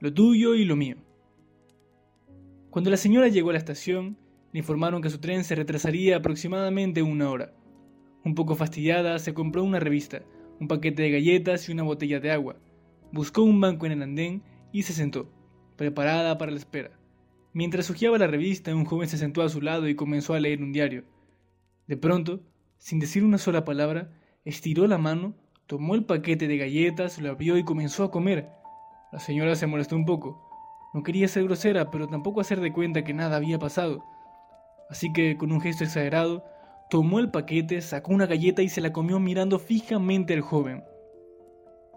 lo tuyo y lo mío. Cuando la señora llegó a la estación, le informaron que su tren se retrasaría aproximadamente una hora. Un poco fastidiada, se compró una revista, un paquete de galletas y una botella de agua. Buscó un banco en el andén y se sentó, preparada para la espera. Mientras hojeaba la revista, un joven se sentó a su lado y comenzó a leer un diario. De pronto, sin decir una sola palabra, estiró la mano, tomó el paquete de galletas, lo abrió y comenzó a comer. La señora se molestó un poco. No quería ser grosera, pero tampoco hacer de cuenta que nada había pasado. Así que, con un gesto exagerado, tomó el paquete, sacó una galleta y se la comió mirando fijamente al joven.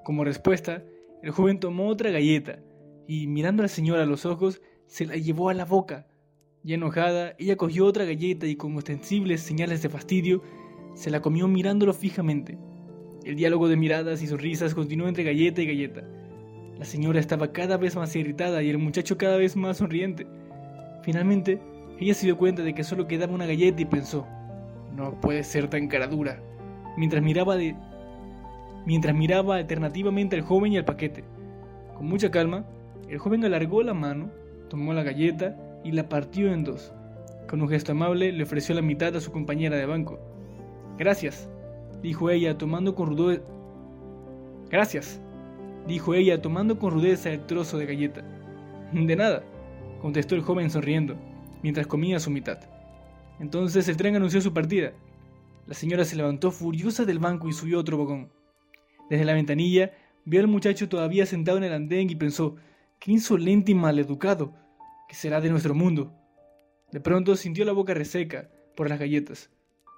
Como respuesta, el joven tomó otra galleta y, mirando a la señora a los ojos, se la llevó a la boca. Ya enojada, ella cogió otra galleta y con ostensibles señales de fastidio, se la comió mirándolo fijamente. El diálogo de miradas y sonrisas continuó entre galleta y galleta. La señora estaba cada vez más irritada y el muchacho cada vez más sonriente. Finalmente, ella se dio cuenta de que solo quedaba una galleta y pensó, no puede ser tan cara dura. Mientras miraba alternativamente al joven y al paquete. Con mucha calma, el joven alargó la mano, tomó la galleta y la partió en dos. Con un gesto amable le ofreció la mitad a su compañera de banco. Gracias, dijo ella tomando con rudeza. Gracias, dijo ella tomando con rudeza el trozo de galleta. De nada, contestó el joven sonriendo, mientras comía su mitad. Entonces el tren anunció su partida. La señora se levantó furiosa del banco y subió otro vagón. Desde la ventanilla vio al muchacho todavía sentado en el andén y pensó, qué insolente y maleducado, que será de nuestro mundo. De pronto sintió la boca reseca por las galletas.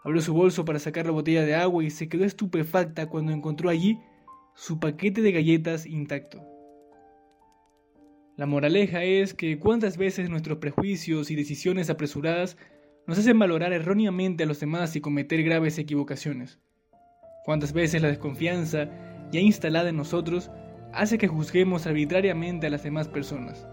Abrió su bolso para sacar la botella de agua y se quedó estupefacta cuando encontró allí su paquete de galletas intacto. La moraleja es que cuántas veces nuestros prejuicios y decisiones apresuradas nos hacen valorar erróneamente a los demás y cometer graves equivocaciones. Cuántas veces la desconfianza ya instalada en nosotros hace que juzguemos arbitrariamente a las demás personas.